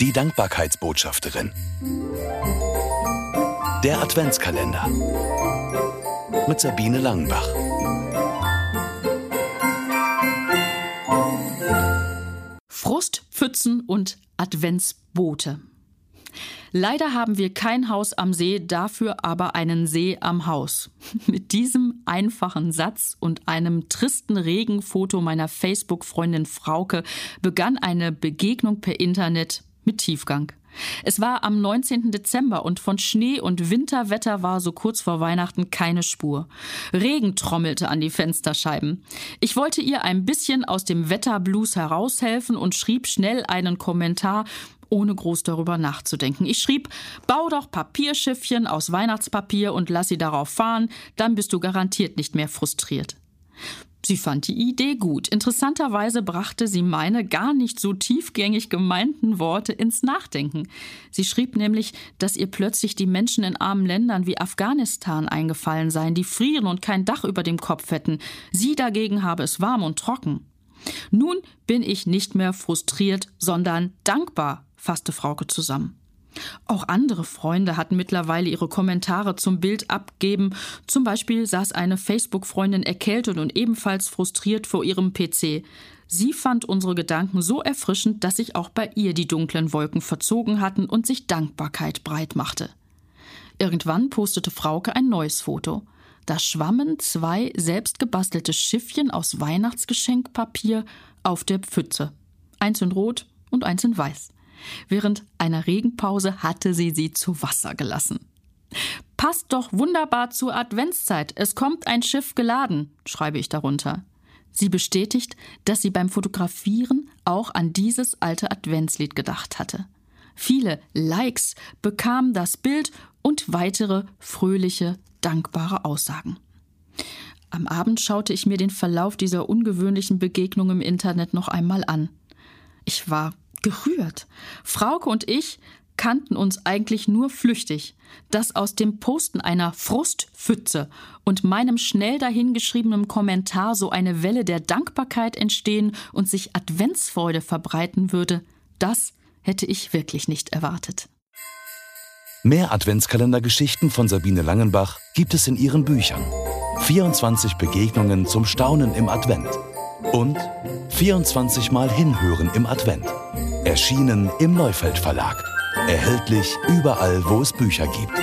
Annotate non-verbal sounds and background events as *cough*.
Die Dankbarkeitsbotschafterin. Der Adventskalender. Mit Sabine Langenbach. Frust, Pfützen und Adventsboote. Leider haben wir kein Haus am See, dafür aber einen See am Haus. *laughs* Mit diesem einfachen Satz und einem tristen Regenfoto meiner Facebook-Freundin Frauke begann eine Begegnung per Internet mit Tiefgang. Es war am 19. Dezember und von Schnee und Winterwetter war so kurz vor Weihnachten keine Spur. Regen trommelte an die Fensterscheiben. Ich wollte ihr ein bisschen aus dem Wetterblues heraushelfen und schrieb schnell einen Kommentar, ohne groß darüber nachzudenken. Ich schrieb, bau doch Papierschiffchen aus Weihnachtspapier und lass sie darauf fahren, dann bist du garantiert nicht mehr frustriert. Sie fand die Idee gut. Interessanterweise brachte sie meine gar nicht so tiefgängig gemeinten Worte ins Nachdenken. Sie schrieb nämlich, dass ihr plötzlich die Menschen in armen Ländern wie Afghanistan eingefallen seien, die frieren und kein Dach über dem Kopf hätten. Sie dagegen habe es warm und trocken. Nun bin ich nicht mehr frustriert, sondern dankbar, fasste Frauke zusammen. Auch andere Freunde hatten mittlerweile ihre Kommentare zum Bild abgeben. Zum Beispiel saß eine Facebook-Freundin erkältet und ebenfalls frustriert vor ihrem PC. Sie fand unsere Gedanken so erfrischend, dass sich auch bei ihr die dunklen Wolken verzogen hatten und sich Dankbarkeit breit machte. Irgendwann postete Frauke ein neues Foto. Da schwammen zwei selbstgebastelte Schiffchen aus Weihnachtsgeschenkpapier auf der Pfütze. Eins in Rot und eins in Weiß. Während einer Regenpause hatte sie sie zu Wasser gelassen. Passt doch wunderbar zur Adventszeit. Es kommt ein Schiff geladen, schreibe ich darunter. Sie bestätigt, dass sie beim Fotografieren auch an dieses alte Adventslied gedacht hatte. Viele Likes bekam das Bild und weitere fröhliche, dankbare Aussagen. Am Abend schaute ich mir den Verlauf dieser ungewöhnlichen Begegnung im Internet noch einmal an. Ich war gerührt. Frauke und ich kannten uns eigentlich nur flüchtig. Dass aus dem Posten einer Frustpfütze und meinem schnell dahingeschriebenen Kommentar so eine Welle der Dankbarkeit entstehen und sich Adventsfreude verbreiten würde, das hätte ich wirklich nicht erwartet. Mehr Adventskalendergeschichten von Sabine Langenbach gibt es in ihren Büchern. 24 Begegnungen zum Staunen im Advent und 24 Mal hinhören im Advent. Erschienen im Neufeld Verlag. Erhältlich überall, wo es Bücher gibt.